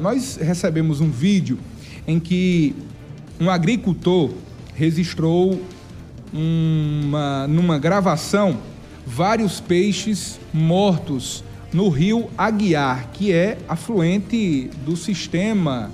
Nós recebemos um vídeo em que um agricultor registrou uma, numa gravação vários peixes mortos no rio Aguiar, que é afluente do sistema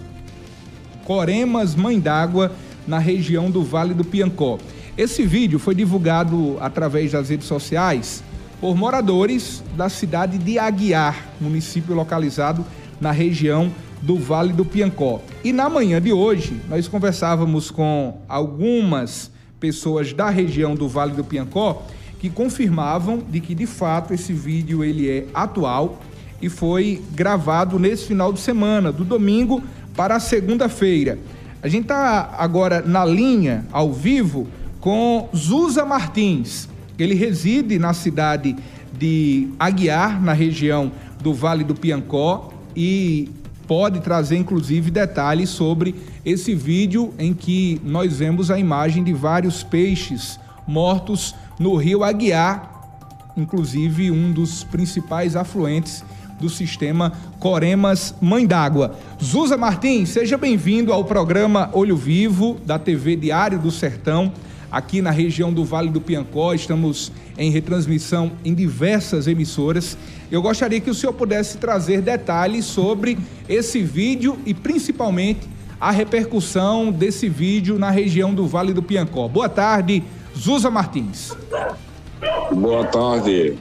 Coremas Mãe d'Água na região do Vale do Piancó. Esse vídeo foi divulgado através das redes sociais por moradores da cidade de Aguiar, município localizado na região do Vale do Piancó. E na manhã de hoje, nós conversávamos com algumas pessoas da região do Vale do Piancó que confirmavam de que de fato esse vídeo ele é atual e foi gravado nesse final de semana, do domingo para segunda-feira. A gente está agora na linha, ao vivo, com Zusa Martins. Ele reside na cidade de Aguiar, na região do Vale do Piancó, e pode trazer inclusive detalhes sobre esse vídeo em que nós vemos a imagem de vários peixes mortos no rio Aguiar, inclusive um dos principais afluentes do sistema Coremas Mãe d'Água. Zusa Martins, seja bem-vindo ao programa Olho Vivo da TV Diário do Sertão, aqui na região do Vale do Piancó. Estamos em retransmissão em diversas emissoras. Eu gostaria que o senhor pudesse trazer detalhes sobre esse vídeo e principalmente a repercussão desse vídeo na região do Vale do Piancó. Boa tarde, Zusa Martins. Boa tarde.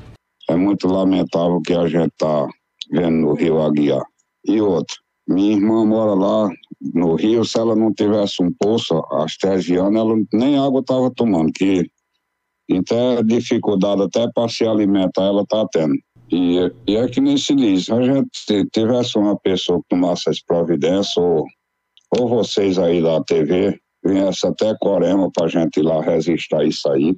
É muito lamentável que a gente está vendo no Rio Aguiar. E outro, minha irmã mora lá no Rio, se ela não tivesse um poço, às 13 anos, ela nem água estava tomando, que então é dificuldade até para se alimentar ela está tendo. E, e é que nem se diz, se a gente tivesse uma pessoa que tomasse as providências, ou, ou vocês aí da TV, viesse até Corema para a gente ir lá registrar isso aí,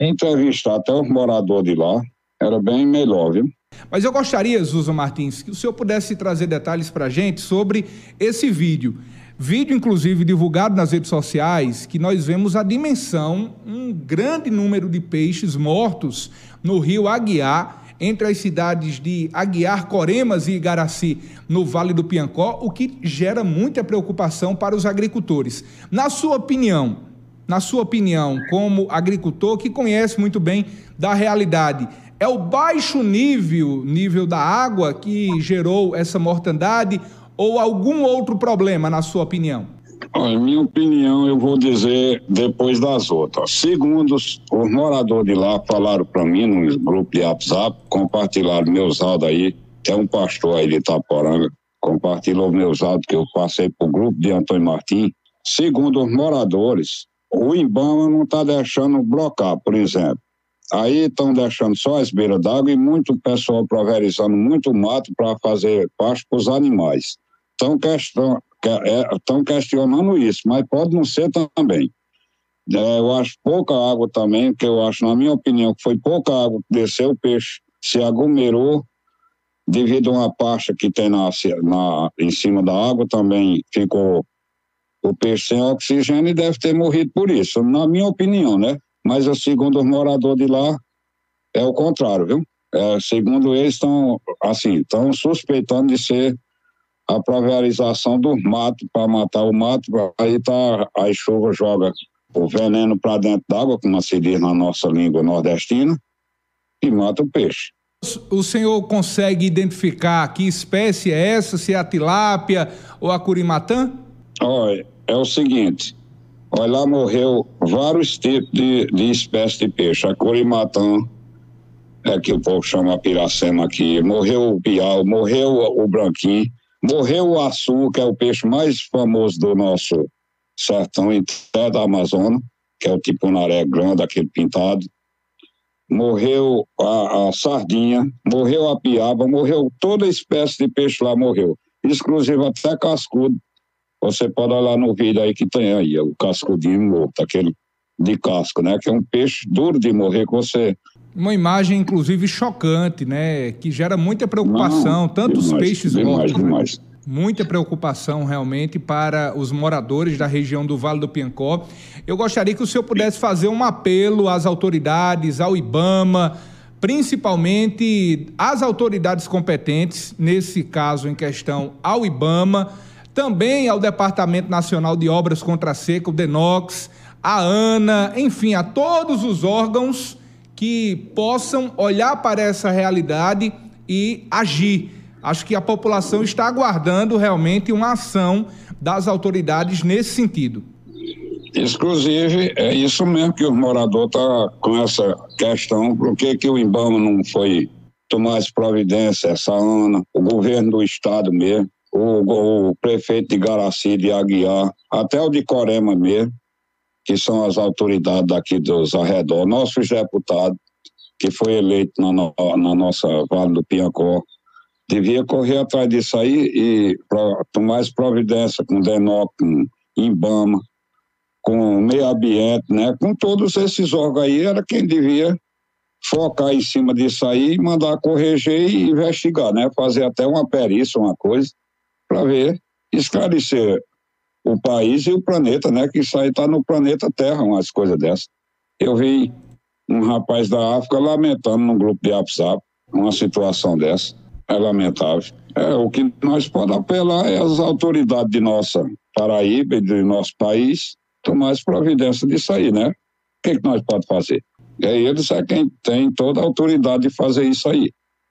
entrevistar até os moradores de lá, era bem melhor, viu? Mas eu gostaria, Zuza Martins, que o senhor pudesse trazer detalhes para a gente sobre esse vídeo. Vídeo, inclusive, divulgado nas redes sociais, que nós vemos a dimensão, um grande número de peixes mortos no rio Aguiar, entre as cidades de Aguiar, Coremas e Igaraci, no Vale do Piancó, o que gera muita preocupação para os agricultores. Na sua opinião, na sua opinião, como agricultor que conhece muito bem da realidade, é o baixo nível, nível da água que gerou essa mortandade ou algum outro problema, na sua opinião? Em minha opinião, eu vou dizer depois das outras. Segundo os, moradores de lá falaram para mim no grupo de WhatsApp, compartilharam meus áudios aí. Tem um pastor aí de Itaporanga, compartilhou meus áudios que eu passei para o grupo de Antônio Martins. Segundo os moradores, o Ibama não está deixando blocar, por exemplo. Aí estão deixando só as beiras d'água e muito pessoal pulverizando muito mato para fazer pasto para os animais. Estão question, é, questionando isso, mas pode não ser também. É, eu acho pouca água também, que eu acho, na minha opinião, que foi pouca água que desceu, o peixe se aglomerou devido a uma pasta que tem na, na, em cima da água, também ficou o peixe sem oxigênio e deve ter morrido por isso, na minha opinião, né? mas segundo os moradores de lá, é o contrário, viu? É, segundo eles, estão assim, estão suspeitando de ser a pulverização do mato para matar o mato, aí tá, a chuva joga o veneno para dentro d'água, como se diz na nossa língua nordestina, e mata o peixe. O senhor consegue identificar que espécie é essa, se é a tilápia ou a curimatã? Olha, é o seguinte, Olha, lá morreu vários tipos de, de espécies de peixe. A corimatã, é que o povo chama piracema aqui, morreu o piau, morreu o branquinho, morreu o açu, que é o peixe mais famoso do nosso sertão, até da Amazônia, que é o tipunaré grande, aquele pintado. Morreu a, a sardinha, morreu a piaba, morreu toda espécie de peixe lá morreu, exclusivo até cascudo, você pode olhar no vídeo aí que tem aí, o cascudinho morto, aquele de casco, né? Que é um peixe duro de morrer com você. Uma imagem, inclusive, chocante, né? Que gera muita preocupação, Não, tanto demais, os peixes demais, mortos. Demais. Muita preocupação realmente para os moradores da região do Vale do Piancó. Eu gostaria que o senhor pudesse fazer um apelo às autoridades, ao IBAMA, principalmente as autoridades competentes, nesse caso em questão ao IBAMA, também ao Departamento Nacional de Obras contra a Seca, o DENOX, a ANA, enfim, a todos os órgãos que possam olhar para essa realidade e agir. Acho que a população está aguardando realmente uma ação das autoridades nesse sentido. Inclusive, é isso mesmo que o morador está com essa questão, por que, que o IBAMA não foi tomar as providências, essa ANA, o governo do estado mesmo, o, o prefeito de Garaci, de Aguiar, até o de Corema mesmo, que são as autoridades daqui dos arredores, nossos deputados, que foi eleito na, na nossa Vale do Piancó, devia correr atrás disso aí e pra, tomar as providências com o DENOC, com IBAMA, com o meio ambiente, né? com todos esses órgãos aí, era quem devia focar em cima disso aí mandar corrigir e investigar, né? fazer até uma perícia, uma coisa, para ver, esclarecer o país e o planeta, né? Que isso aí está no planeta Terra, umas coisas dessas. Eu vi um rapaz da África lamentando num grupo de WhatsApp uma situação dessa. É lamentável. É, o que nós podemos apelar é as autoridades de nossa Paraíba e do nosso país tomar as providências disso aí, né? O que, que nós podemos fazer? E aí eles é quem tem toda a autoridade de fazer isso aí.